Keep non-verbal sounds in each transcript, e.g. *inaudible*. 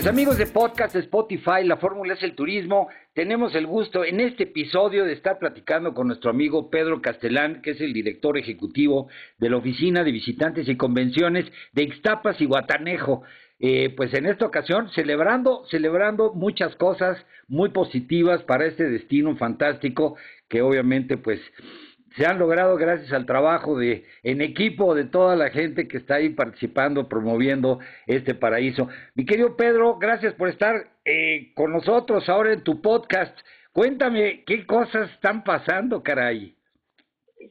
Pues amigos de Podcast Spotify, la fórmula es el turismo. Tenemos el gusto en este episodio de estar platicando con nuestro amigo Pedro Castelán, que es el director ejecutivo de la Oficina de Visitantes y Convenciones de Ixtapas y Guatanejo. Eh, pues en esta ocasión celebrando, celebrando muchas cosas muy positivas para este destino fantástico que obviamente pues se han logrado gracias al trabajo de en equipo de toda la gente que está ahí participando, promoviendo este paraíso. Mi querido Pedro, gracias por estar eh, con nosotros ahora en tu podcast. Cuéntame qué cosas están pasando, caray.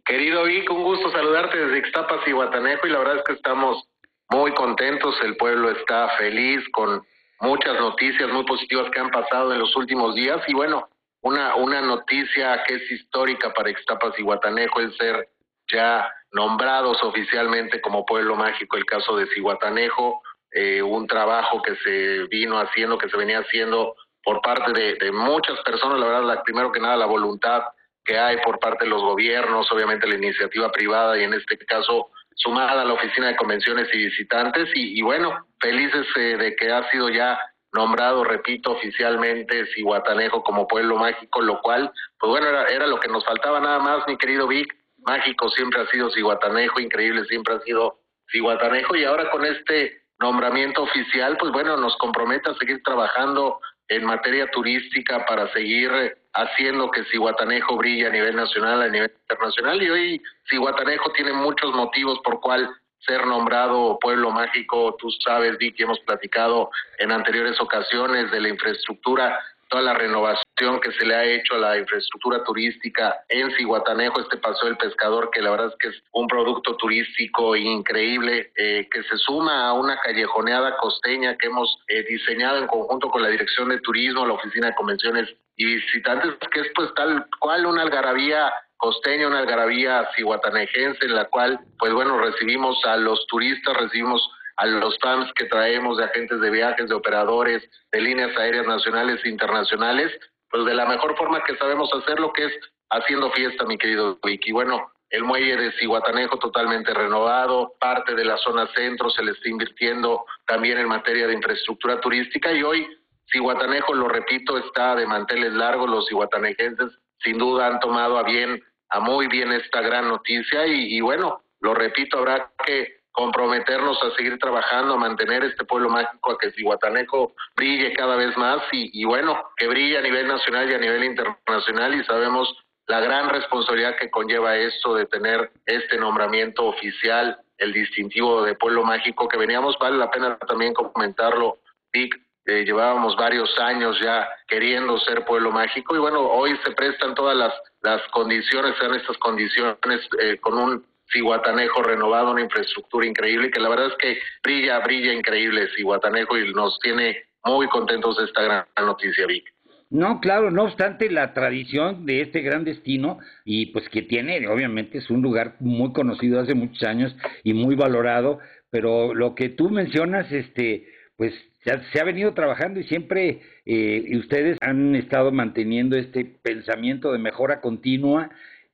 Querido Vic, un gusto saludarte desde Ixtapas y Guatanejo y la verdad es que estamos muy contentos, el pueblo está feliz con muchas noticias muy positivas que han pasado en los últimos días y bueno, una, una noticia que es histórica para Ixtapas y Guatanejo, el ser ya nombrados oficialmente como pueblo mágico, el caso de Cihuatanejo, eh, un trabajo que se vino haciendo, que se venía haciendo por parte de, de muchas personas, la verdad, la, primero que nada la voluntad que hay por parte de los gobiernos, obviamente la iniciativa privada y en este caso sumada a la Oficina de Convenciones y Visitantes y, y bueno, felices eh, de que ha sido ya nombrado, repito, oficialmente Cihuatanejo como pueblo mágico, lo cual, pues bueno, era, era lo que nos faltaba nada más, mi querido Vic. Mágico siempre ha sido Cihuatanejo, increíble siempre ha sido Cihuatanejo, y ahora con este nombramiento oficial, pues bueno, nos compromete a seguir trabajando en materia turística para seguir haciendo que Cihuatanejo brille a nivel nacional, a nivel internacional, y hoy Cihuatanejo tiene muchos motivos por cual ser nombrado pueblo mágico, tú sabes, Vicky, hemos platicado en anteriores ocasiones de la infraestructura, toda la renovación que se le ha hecho a la infraestructura turística en Cihuatanejo, este Paseo del Pescador, que la verdad es que es un producto turístico increíble, eh, que se suma a una callejoneada costeña que hemos eh, diseñado en conjunto con la Dirección de Turismo, la Oficina de Convenciones y Visitantes, que es pues tal cual una algarabía costeña, una algarabía cihuatanejense en la cual, pues bueno, recibimos a los turistas, recibimos a los fans que traemos de agentes de viajes, de operadores, de líneas aéreas nacionales e internacionales, pues de la mejor forma que sabemos hacerlo, que es haciendo fiesta, mi querido Vicky. Bueno, el muelle de Cihuatanejo totalmente renovado, parte de la zona centro se le está invirtiendo también en materia de infraestructura turística y hoy Cihuatanejo, lo repito, está de manteles largos, los cihuatanejenses sin duda han tomado a bien a muy bien esta gran noticia y, bueno, lo repito, habrá que comprometernos a seguir trabajando, a mantener este pueblo mágico, a que Cihuatanejo brille cada vez más y, y bueno, que brille a nivel nacional y a nivel internacional y sabemos la gran responsabilidad que conlleva esto de tener este nombramiento oficial, el distintivo de pueblo mágico que veníamos, vale la pena también comentarlo, Vic, eh, llevábamos varios años ya queriendo ser pueblo mágico y bueno, hoy se prestan todas las, las condiciones, sean estas condiciones eh, con un Cihuatanejo renovado, una infraestructura increíble, que la verdad es que brilla, brilla increíble Cihuatanejo y nos tiene muy contentos esta gran noticia, Vic. No, claro, no obstante la tradición de este gran destino y pues que tiene, obviamente es un lugar muy conocido hace muchos años y muy valorado, pero lo que tú mencionas, este, pues se ha, venido trabajando y siempre eh, ustedes han estado manteniendo este pensamiento de mejora continua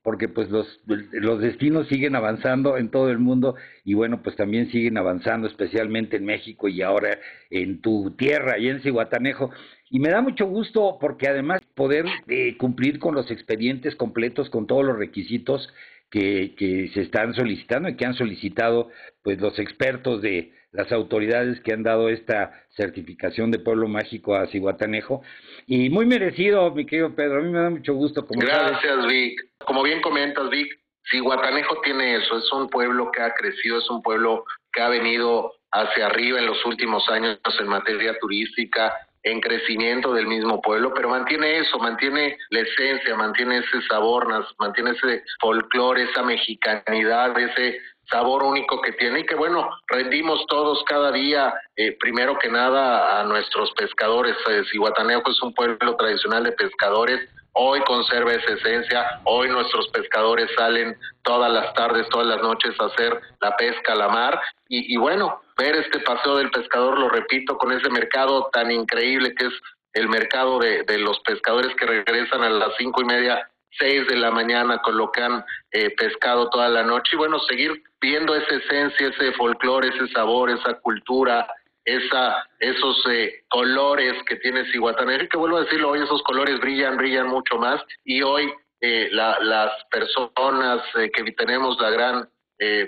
porque pues los, los destinos siguen avanzando en todo el mundo y bueno, pues también siguen avanzando especialmente en México y ahora en tu tierra, y en Cihuatanejo. Y me da mucho gusto porque además poder eh, cumplir con los expedientes completos, con todos los requisitos que, que se están solicitando y que han solicitado pues los expertos de las autoridades que han dado esta certificación de pueblo mágico a Cihuatanejo. Y muy merecido, mi querido Pedro, a mí me da mucho gusto. Como Gracias, Vic. Como bien comentas, Vic, Cihuatanejo tiene eso, es un pueblo que ha crecido, es un pueblo que ha venido hacia arriba en los últimos años en materia turística, en crecimiento del mismo pueblo, pero mantiene eso, mantiene la esencia, mantiene ese sabor, mantiene ese folclore, esa mexicanidad, ese sabor único que tiene y que bueno, rendimos todos cada día, eh, primero que nada a nuestros pescadores. Eh, Cihuatanejo es un pueblo tradicional de pescadores, hoy conserva esa esencia, hoy nuestros pescadores salen todas las tardes, todas las noches a hacer la pesca a la mar y, y bueno, ver este paseo del pescador, lo repito, con ese mercado tan increíble que es el mercado de, de los pescadores que regresan a las cinco y media 6 de la mañana con lo que han eh, pescado toda la noche. Y bueno, seguir viendo esa esencia, ese folclore, ese sabor, esa cultura, esa, esos eh, colores que tiene Cihuatanejo. Que vuelvo a decirlo, hoy esos colores brillan, brillan mucho más. Y hoy eh, la, las personas que tenemos la gran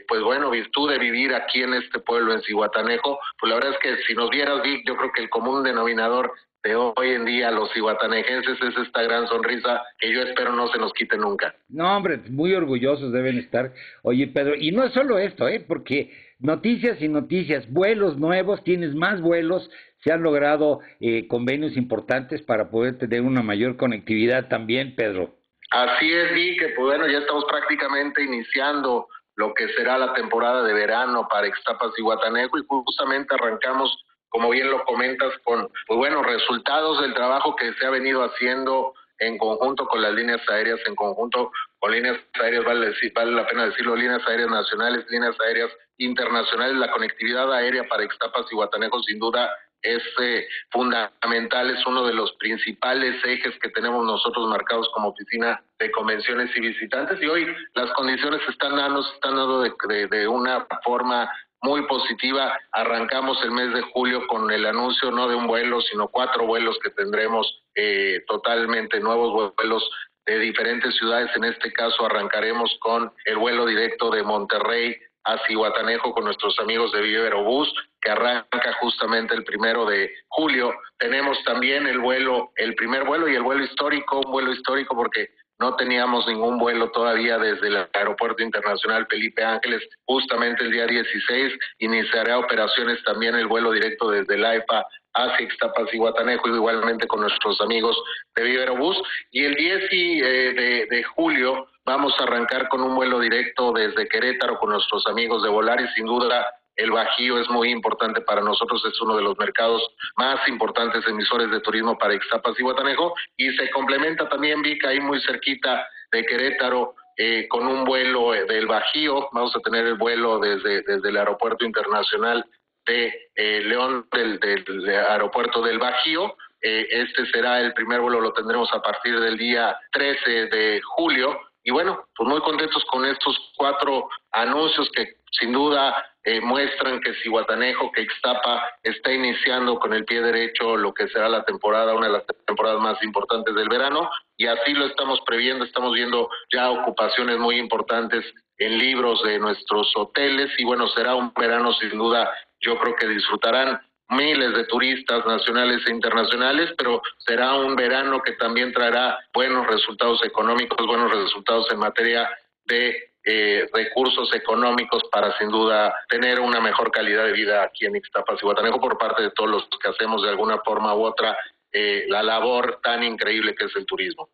pues bueno, virtud de vivir aquí en este pueblo, en Cihuatanejo, pues la verdad es que si nos vieras, Vic, yo creo que el común denominador hoy en día los iguatanejenses es esta gran sonrisa que yo espero no se nos quite nunca. No, hombre, muy orgullosos deben estar. Oye, Pedro, y no es solo esto, ¿eh? Porque noticias y noticias, vuelos nuevos, tienes más vuelos, se han logrado eh, convenios importantes para poder tener una mayor conectividad también, Pedro. Así es, y que pues bueno, ya estamos prácticamente iniciando lo que será la temporada de verano para Extapas y Guatanejo y justamente arrancamos como bien lo comentas, con pues bueno, resultados del trabajo que se ha venido haciendo en conjunto con las líneas aéreas, en conjunto con líneas aéreas, vale, vale la pena decirlo, líneas aéreas nacionales, líneas aéreas internacionales, la conectividad aérea para Ixtapas y Guatanejo sin duda es eh, fundamental, es uno de los principales ejes que tenemos nosotros marcados como oficina de convenciones y visitantes y hoy las condiciones están dando, están dando de, de una forma muy positiva. Arrancamos el mes de julio con el anuncio no de un vuelo, sino cuatro vuelos que tendremos eh, totalmente nuevos vuelos de diferentes ciudades. En este caso arrancaremos con el vuelo directo de Monterrey a Cihuatanejo con nuestros amigos de Vive Bus, arranca justamente el primero de julio. Tenemos también el vuelo, el primer vuelo y el vuelo histórico, un vuelo histórico porque no teníamos ningún vuelo todavía desde el Aeropuerto Internacional Felipe Ángeles. Justamente el día 16 iniciará operaciones también el vuelo directo desde la EPA hacia Ixtapas y Guatanejo, igualmente con nuestros amigos de Viverobús. Y el 10 eh, de, julio vamos a arrancar con un vuelo directo desde Querétaro con nuestros amigos de Volaris. Sin duda, el Bajío es muy importante para nosotros, es uno de los mercados más importantes emisores de turismo para Ixtapas y Guatanejo y se complementa también Vica ahí muy cerquita de Querétaro eh, con un vuelo eh, del Bajío, vamos a tener el vuelo desde, desde el aeropuerto internacional de eh, León del, del, aeropuerto del Bajío. este será el primer vuelo, lo tendremos a partir del día 13 de julio. Y bueno, pues muy contentos con estos cuatro anuncios que sin duda eh, muestran que Cihuatanejo, que Ixtapa está iniciando con el pie derecho lo que será la temporada, una de las temporadas más importantes del verano, y así lo estamos previendo, estamos viendo ya ocupaciones muy importantes en libros de nuestros hoteles, y bueno, será un verano sin duda, yo creo que disfrutarán miles de turistas nacionales e internacionales, pero será un verano que también traerá buenos resultados económicos, buenos resultados en materia de eh, recursos económicos para sin duda tener una mejor calidad de vida aquí en Ixtapas y Guatanejo por parte de todos los que hacemos de alguna forma u otra eh, la labor tan increíble que es el turismo.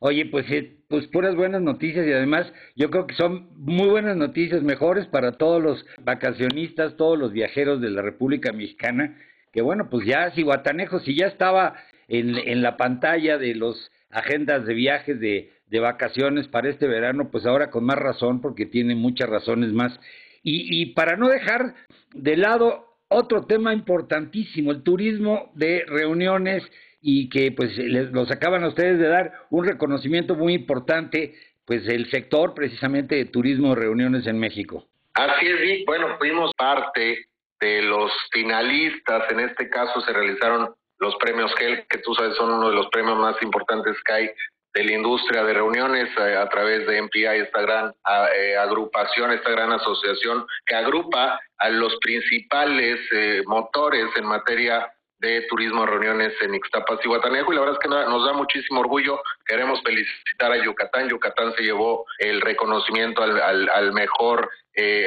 Oye, pues, eh, pues puras buenas noticias y además yo creo que son muy buenas noticias, mejores para todos los vacacionistas, todos los viajeros de la República Mexicana, que bueno, pues ya si Guatanejo, si ya estaba en, en la pantalla de los agendas de viajes de, de vacaciones para este verano, pues ahora con más razón, porque tiene muchas razones más. Y, y para no dejar de lado otro tema importantísimo, el turismo de reuniones y que pues les, los acaban ustedes de dar un reconocimiento muy importante, pues el sector precisamente de turismo de reuniones en México. Así es, Vic. Bueno, fuimos parte de los finalistas. En este caso se realizaron los premios GEL, que tú sabes son uno de los premios más importantes que hay de la industria de reuniones eh, a través de MPI, esta gran eh, agrupación, esta gran asociación que agrupa a los principales eh, motores en materia de turismo reuniones en Ixtapas y Guatanejo y la verdad es que nos da muchísimo orgullo. Queremos felicitar a Yucatán. Yucatán se llevó el reconocimiento al, al, al mejor,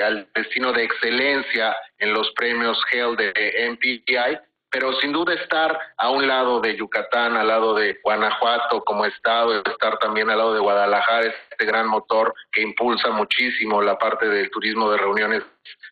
al destino de excelencia en los premios GEL de MPI pero sin duda estar a un lado de Yucatán, al lado de Guanajuato como estado, estar también al lado de Guadalajara, este gran motor que impulsa muchísimo la parte del turismo de reuniones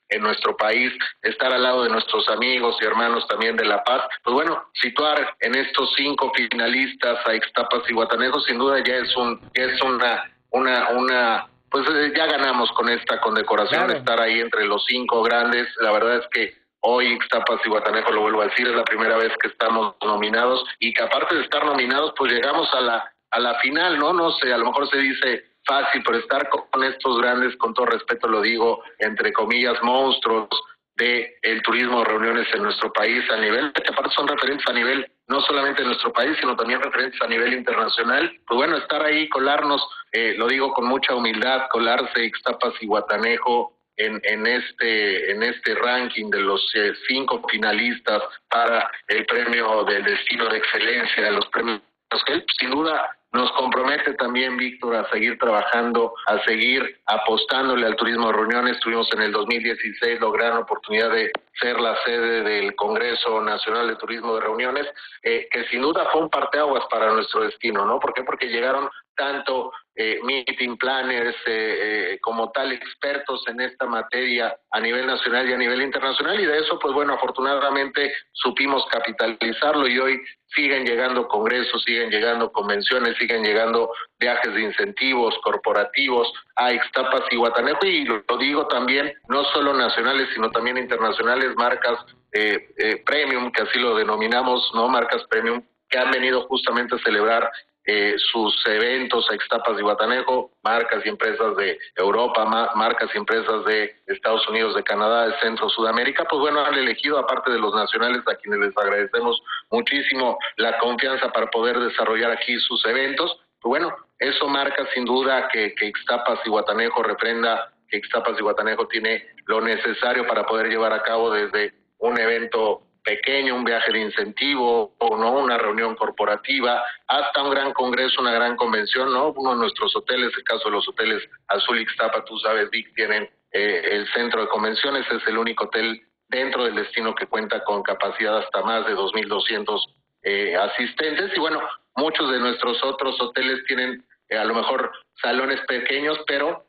en nuestro país, estar al lado de nuestros amigos y hermanos también de La Paz, pues bueno, situar en estos cinco finalistas a Ixtapas y Guatanejo sin duda ya es un ya es una una una pues eh, ya ganamos con esta condecoración estar ahí entre los cinco grandes, la verdad es que Hoy Ixtapas y Guatanejo, lo vuelvo a decir, es la primera vez que estamos nominados y que aparte de estar nominados, pues llegamos a la, a la final, ¿no? No sé, a lo mejor se dice fácil, pero estar con estos grandes, con todo respeto lo digo, entre comillas, monstruos de el turismo de reuniones en nuestro país a nivel, que aparte son referentes a nivel no solamente en nuestro país, sino también referentes a nivel internacional. Pues bueno, estar ahí, colarnos, eh, lo digo con mucha humildad, colarse Ixtapas y Guatanejo en, en, este, en este ranking de los eh, cinco finalistas para el premio del destino de excelencia, los premios que sin duda nos compromete también, Víctor, a seguir trabajando, a seguir apostándole al turismo de reuniones. Tuvimos en el 2016 la gran oportunidad de ser la sede del Congreso Nacional de Turismo de Reuniones, eh, que sin duda fue un parteaguas para nuestro destino, ¿no? ¿Por qué? Porque llegaron tanto eh, meeting planners eh, eh, como tal expertos en esta materia a nivel nacional y a nivel internacional y de eso pues bueno afortunadamente supimos capitalizarlo y hoy siguen llegando congresos, siguen llegando convenciones, siguen llegando viajes de incentivos corporativos a Ixtapas y Guatanejo y lo, digo también no solo nacionales sino también internacionales marcas eh, eh, premium que así lo denominamos no marcas premium que han venido justamente a celebrar eh, sus eventos a Ixtapas y Guatanejo, marcas y empresas de Europa, marcas y empresas de Estados Unidos, de Canadá, de Centro, Sudamérica, pues bueno, han elegido, aparte de los nacionales, a quienes les agradecemos muchísimo la confianza para poder desarrollar aquí sus eventos. Pues bueno, eso marca sin duda que, que Ixtapas y Guatanejo reprenda que Ixtapas y Guatanejo tiene lo necesario para poder llevar a cabo desde un evento pequeño, un viaje de incentivo o no una reunión corporativa, hasta un gran congreso, una gran convención, ¿no? Uno de nuestros hoteles, el caso de los hoteles Azul Ixtapa, tú sabes, Vic, tienen eh, el centro de convenciones, es el único hotel dentro del destino que cuenta con capacidad hasta más de 2.200 eh, asistentes y bueno, muchos de nuestros otros hoteles tienen eh, a lo mejor salones pequeños, pero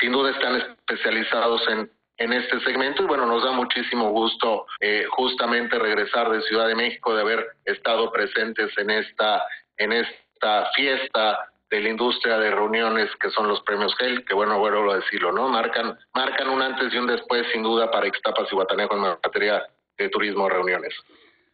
sin duda están especializados en en este segmento y bueno, nos da muchísimo gusto eh, justamente regresar de Ciudad de México, de haber estado presentes en esta, en esta fiesta de la industria de reuniones que son los premios GEL, que bueno, vuelvo a decirlo, ¿no? Marcan, marcan un antes y un después sin duda para Ixtapas y Guatanejo en materia de turismo de reuniones.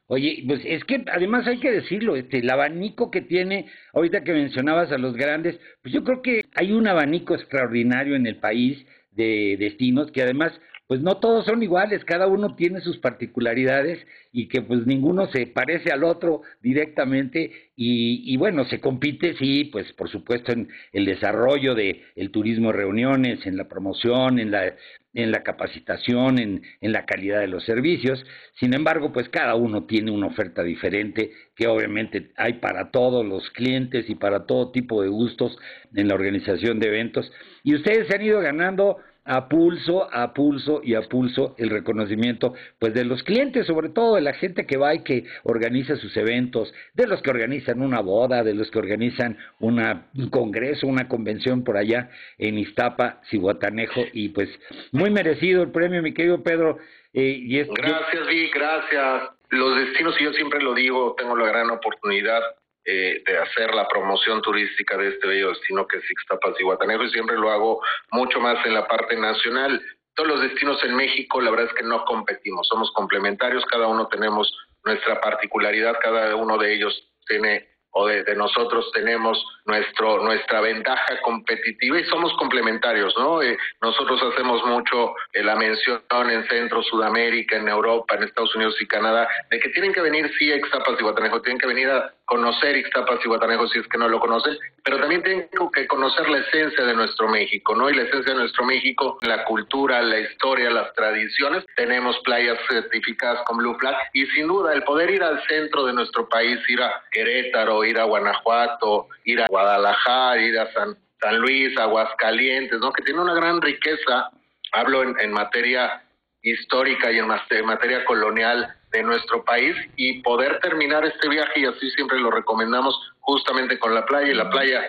Oye, pues es que además hay que decirlo, este, el abanico que tiene, ahorita que mencionabas a los grandes, pues yo creo que hay un abanico extraordinario en el país, de destinos que además pues no todos son iguales, cada uno tiene sus particularidades y que pues ninguno se parece al otro directamente y, bueno, se compite, sí, pues por supuesto en el desarrollo de el turismo de reuniones, en la promoción, en la, en la capacitación, en, en la calidad de los servicios, sin embargo, pues cada uno tiene una oferta diferente que obviamente hay para todos los clientes y para todo tipo de gustos en la organización de eventos. Y ustedes se han ido ganando a pulso, a pulso y a pulso el reconocimiento pues de los clientes, sobre todo de la gente que va y que organiza sus eventos, de los que organizan una boda, de los que organizan una, un congreso, una convención por allá en Iztapa, Cihuatanejo y pues muy merecido el premio, mi querido Pedro. Eh, y gracias, Vic, gracias. Los destinos, y yo siempre lo digo, tengo la gran oportunidad eh, de hacer la promoción turística de este bello destino que es Ixtapas y Guatanejo y siempre lo hago mucho más en la parte nacional. todos los destinos en México, la verdad es que no competimos, somos complementarios, cada uno tenemos nuestra particularidad, cada uno de ellos tiene o de, nosotros tenemos nuestro nuestra ventaja competitiva y somos complementarios, ¿no? Eh, nosotros hacemos mucho eh, la mención en Centro, Sudamérica, en Europa, en Estados Unidos y Canadá, de que tienen que venir sí a Ixtapas y Guatanejo, tienen que venir a conocer Ixtapas y Guatanejo si es que no lo conocen, pero también tienen que conocer la esencia de nuestro México, ¿no? Y la esencia de nuestro México, la cultura, la historia, las tradiciones. Tenemos playas certificadas con Blue Flag y sin duda el poder ir al centro de nuestro país, ir a Querétaro, ir a Guanajuato, ir a Guadalajara, ir a San, San Luis, Aguascalientes, ¿no? Que tiene una gran riqueza, hablo en, en materia histórica y en materia colonial de nuestro país y poder terminar este viaje y así siempre lo recomendamos justamente con la playa y la playa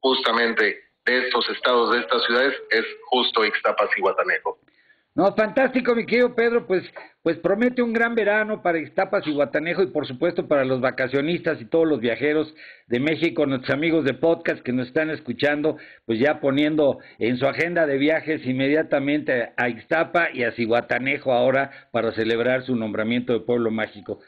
justamente de estos estados, de estas ciudades es justo Ixtapas y Guatanejo. No, fantástico, mi querido Pedro, pues, pues promete un gran verano para Ixtapas y Guatanejo y por supuesto para los vacacionistas y todos los viajeros de México, nuestros amigos de podcast que nos están escuchando, pues ya poniendo en su agenda de viajes inmediatamente a Ixtapa y a Cihuatanejo ahora para celebrar su nombramiento de pueblo mágico.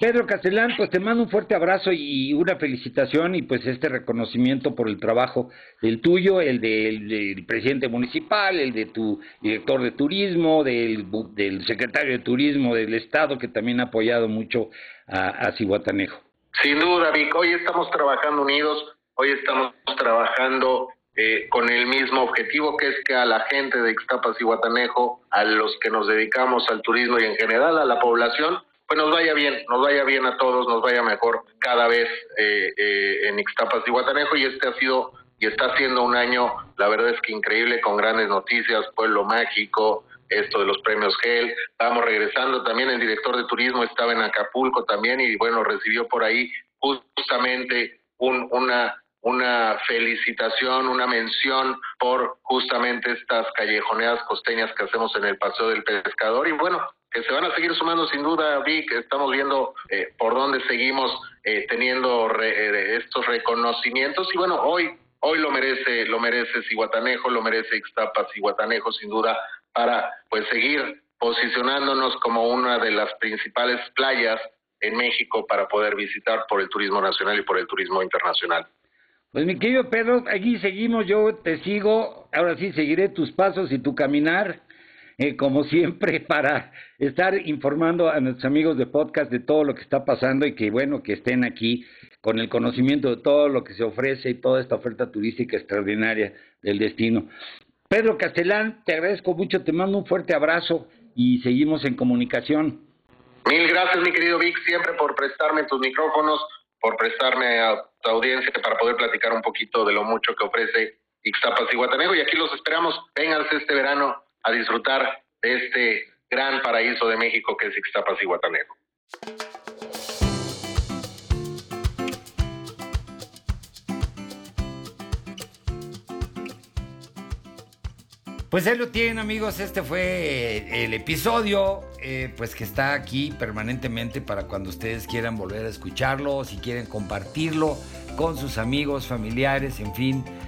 Pedro Castellán, pues te mando un fuerte abrazo y una felicitación y pues este reconocimiento por el trabajo del tuyo, el del, presidente municipal, el de tu director de turismo, del, del, secretario de turismo del estado que también ha apoyado mucho a, a Cihuatanejo. Sin duda, Vic, hoy estamos trabajando unidos, hoy estamos trabajando eh, con el mismo objetivo que es que a la gente de Ixtapas y Guatanejo, a los que nos dedicamos al turismo y en general a la población, pues nos vaya bien, nos vaya bien a todos, nos vaya mejor cada vez eh, eh, en Ixtapas y Guatanejo y este ha sido y está siendo un año, la verdad es que increíble, con grandes noticias, Pueblo Mágico, esto de los premios GEL, vamos regresando también, el director de turismo estaba en Acapulco también y bueno, recibió por ahí justamente un, una, una felicitación, una mención por justamente estas callejoneadas costeñas que hacemos en el Paseo del Pescador y bueno, se van a seguir sumando sin duda, Vi, que estamos viendo eh, por dónde seguimos eh, teniendo eh, estos reconocimientos y bueno, hoy hoy lo merece lo merece Cihuatanejo, lo merece Ixtapas Cihuatanejo sin duda para pues seguir posicionándonos como una de las principales playas en México para poder visitar por el turismo nacional y por el turismo internacional. Pues mi querido Pedro, aquí seguimos, yo te sigo, ahora sí seguiré tus pasos y tu caminar eh, como siempre, *laughs* para estar informando a nuestros amigos de podcast de todo lo que está pasando y que bueno, que estén aquí con el conocimiento de todo lo que se ofrece y toda esta oferta turística extraordinaria del destino. Pedro Castellán, te agradezco mucho, te mando un fuerte abrazo y seguimos en comunicación. Mil gracias, mi querido Vic, siempre por prestarme tus micrófonos, por prestarme a tu audiencia para poder platicar un poquito de lo mucho que ofrece Ixtapas y Guatanejo. Y aquí los esperamos. Vénganse este verano a disfrutar de este gran paraíso de México que es Ixtapas y Guatanejo. Pues ahí lo tienen amigos, este fue el episodio, eh, pues que está aquí permanentemente para cuando ustedes quieran volver a escucharlo, si quieren compartirlo con sus amigos, familiares, en fin,